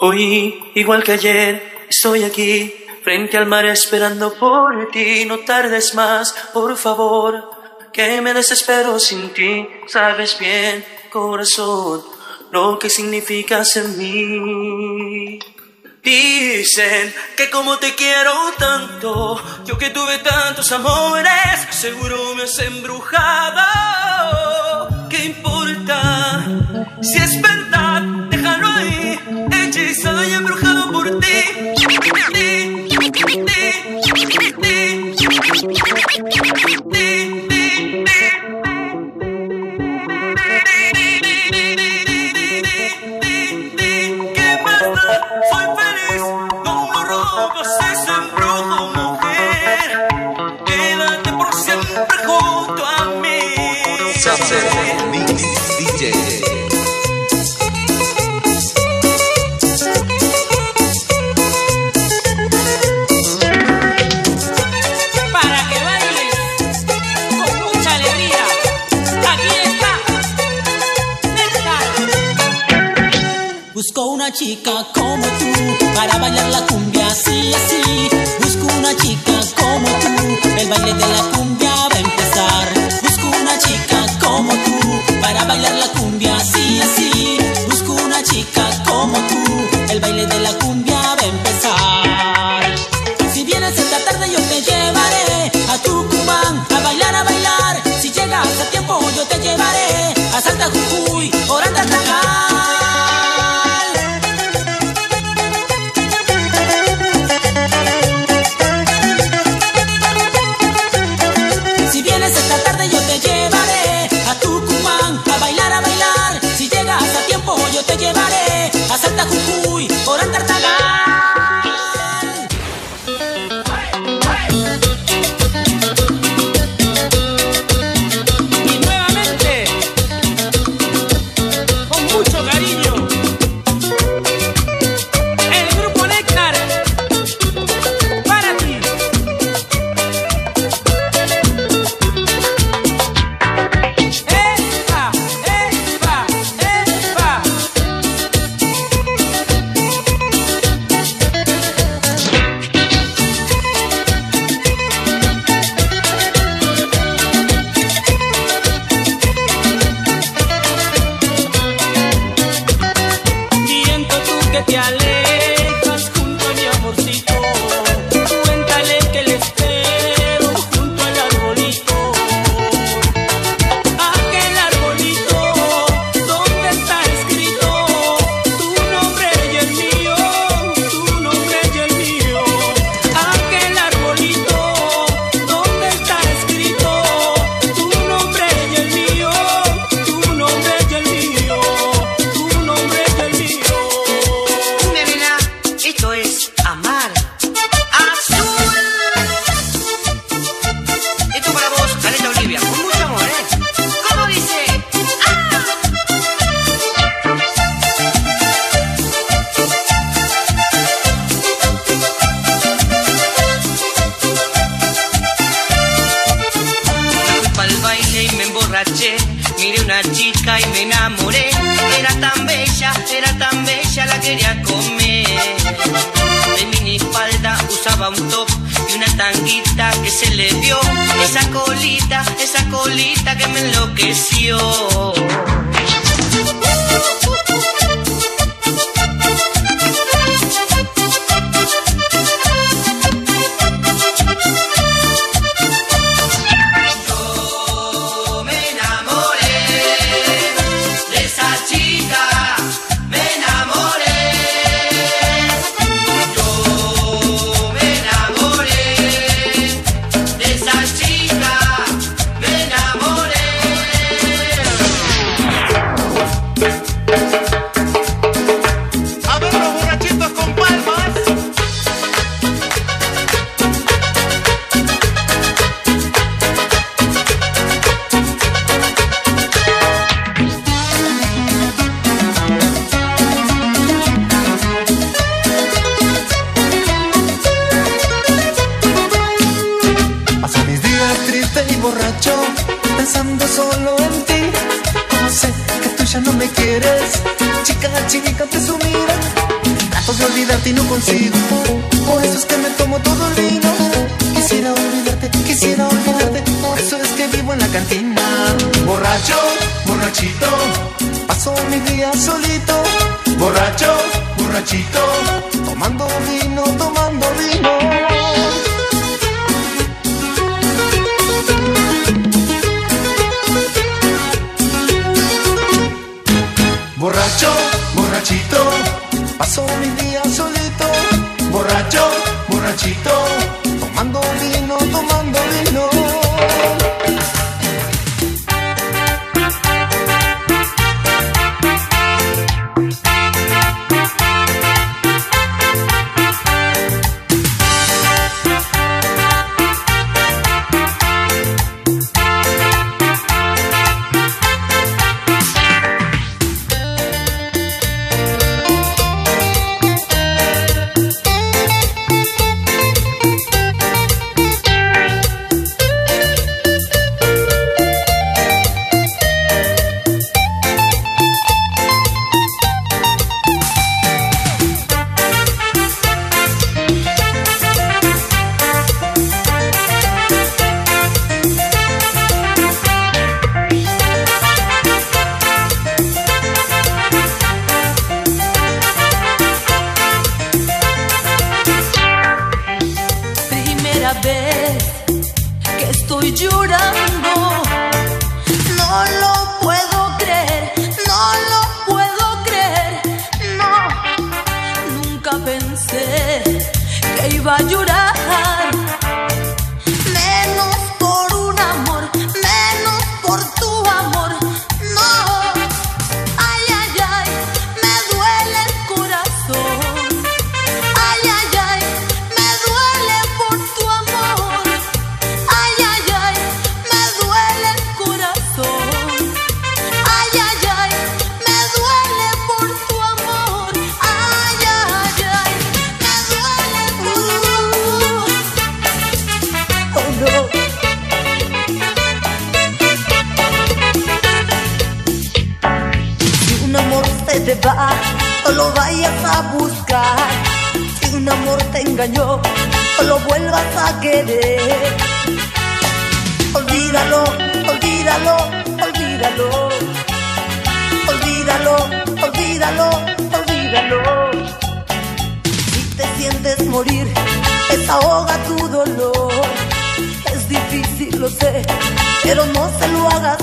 Hoy, igual que ayer, estoy aquí, frente al mar esperando por ti. No tardes más, por favor, que me desespero sin ti. Sabes bien, corazón, lo que significas en mí. Dicen que como te quiero tanto, yo que tuve tantos amores, seguro me has embrujado. ¿Qué importa? Si es hechizado y embrujado por ti. ¿Qué Busco una chica como tú para bailar la cumbia así, así. Busco una chica como tú, el baile de la cumbia va a empezar. Busco una chica como tú para bailar la cumbia así, así. Busco una chica como tú, el baile de la cumbia va a empezar. Si vienes esta tarde yo te llevaré a Tucumán a bailar, a bailar. Si llegas a tiempo yo te llevaré a Santa Jujuy, Oranda, Tagal. Emborraché. Miré una chica y me enamoré. Era tan bella, era tan bella, la quería comer. De minifalda usaba un top y una tanguita que se le vio. Esa colita, esa colita que me enloqueció. Triste y borracho, pensando solo en ti. Como sé que tú ya no me quieres, chica chica presumida. de olvidarte y no consigo. Por eso es que me tomo todo el vino. Quisiera olvidarte, quisiera olvidarte. Por eso es que vivo en la cantina. Borracho, borrachito. Paso mi día solito. Borracho, borrachito. Tomando vino, tomando vino. Borracho, borrachito, paso mi día solito. Borracho, borrachito, tomando vino, tomando a buscar. Si un amor te engañó, lo vuelvas a querer. Olvídalo, olvídalo, olvídalo. Olvídalo, olvídalo, olvídalo. Si te sientes morir, desahoga tu dolor. Es difícil, lo sé, pero no se lo hagas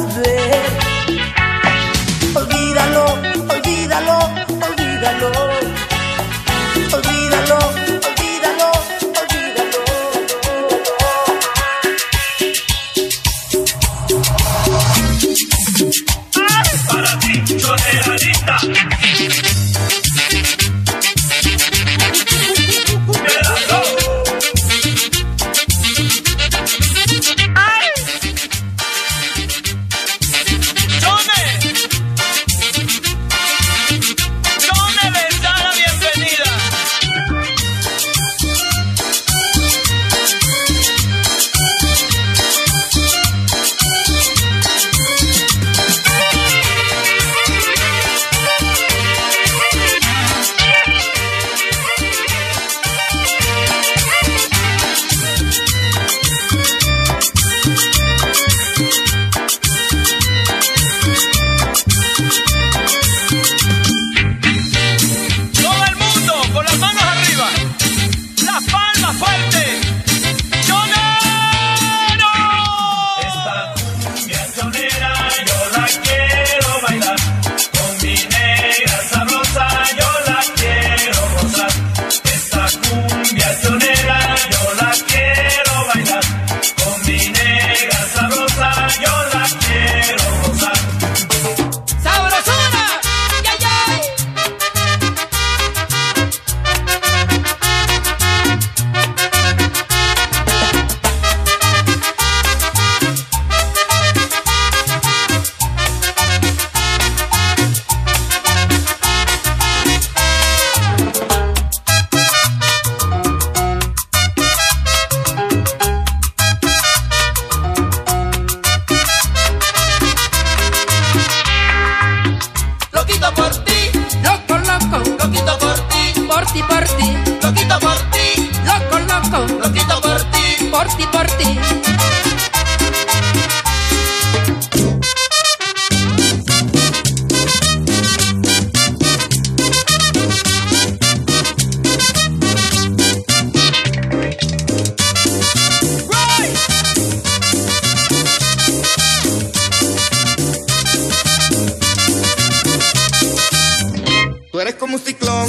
como un ciclón.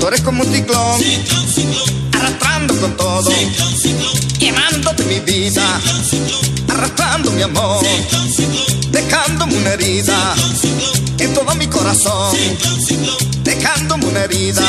Tú eres como un ciclón. Arrastrando con todo. Quemándote mi vida. Arrastrando mi amor. Ciclón. Dejándome una herida. En todo mi corazón. Ciclón. Dejándome una herida.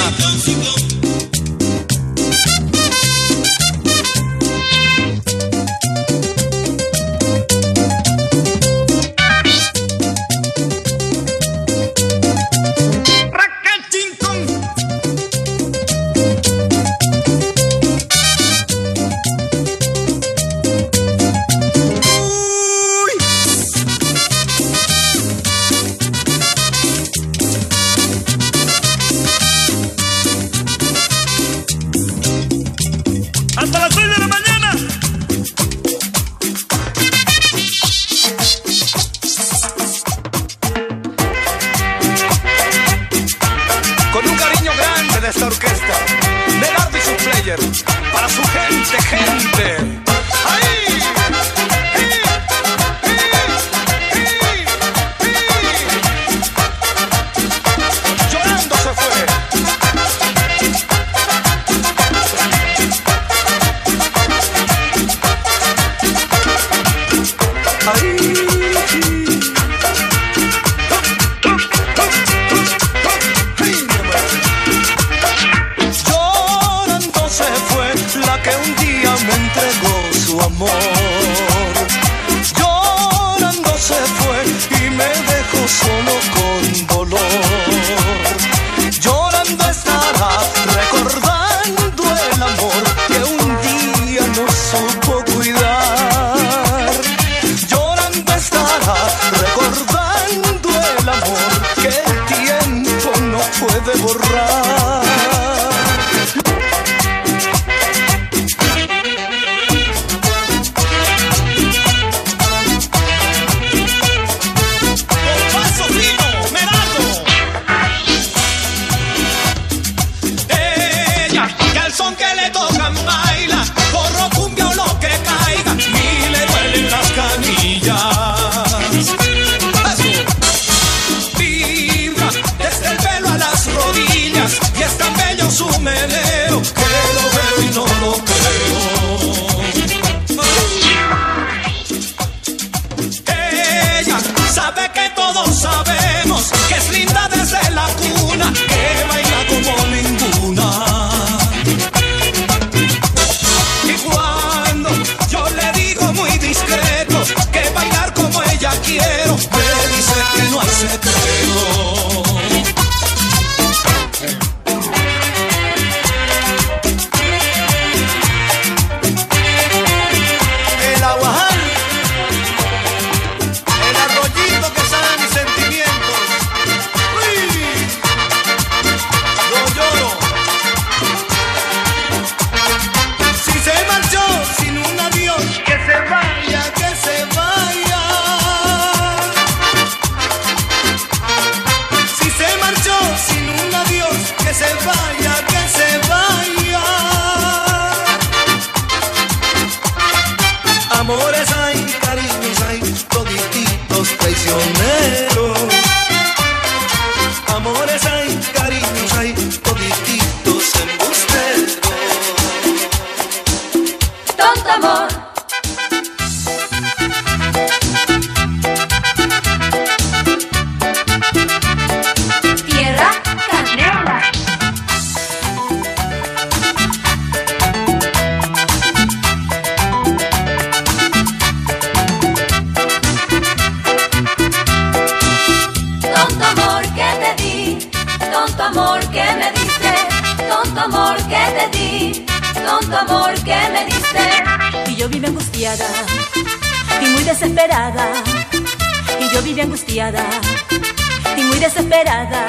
para su gente, gente. この子 y muy desesperada. Y yo vivía angustiada y muy desesperada.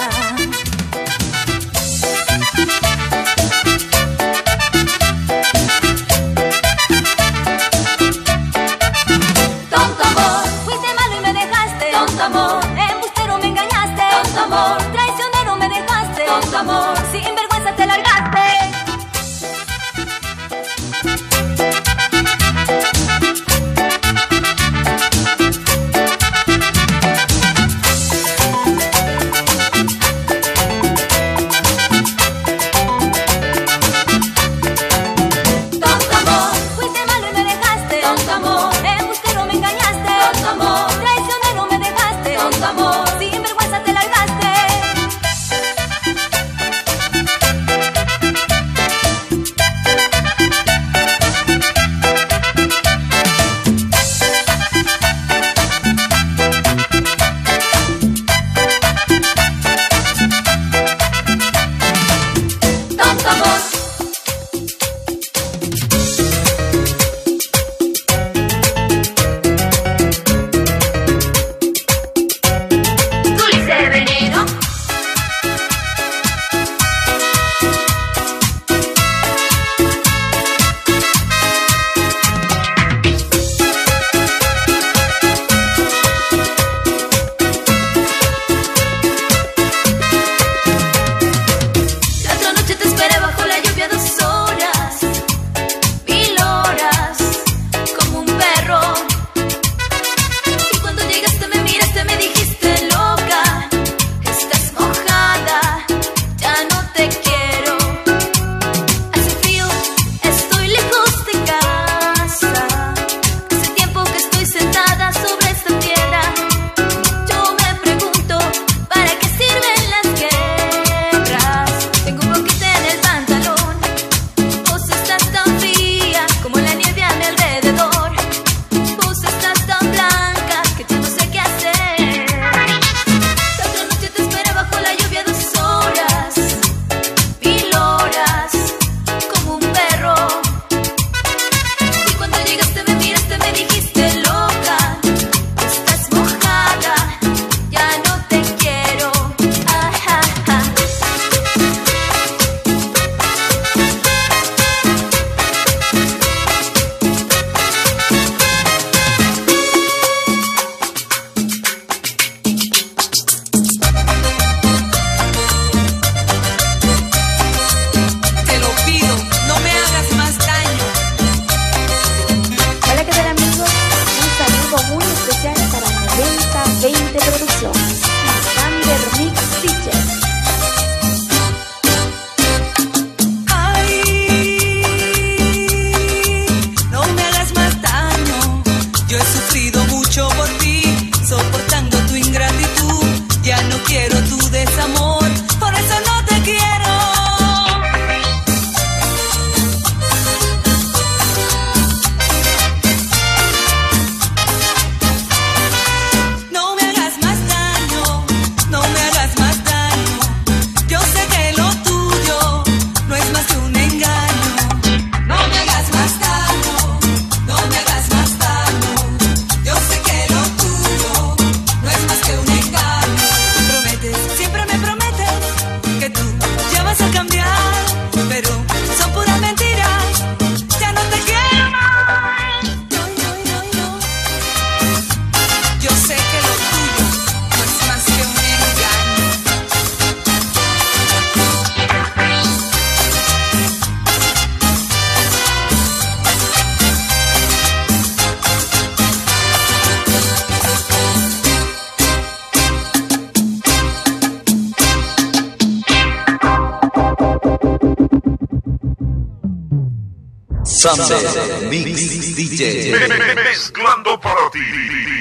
Sunday Mix DJ. Mezclando para ti.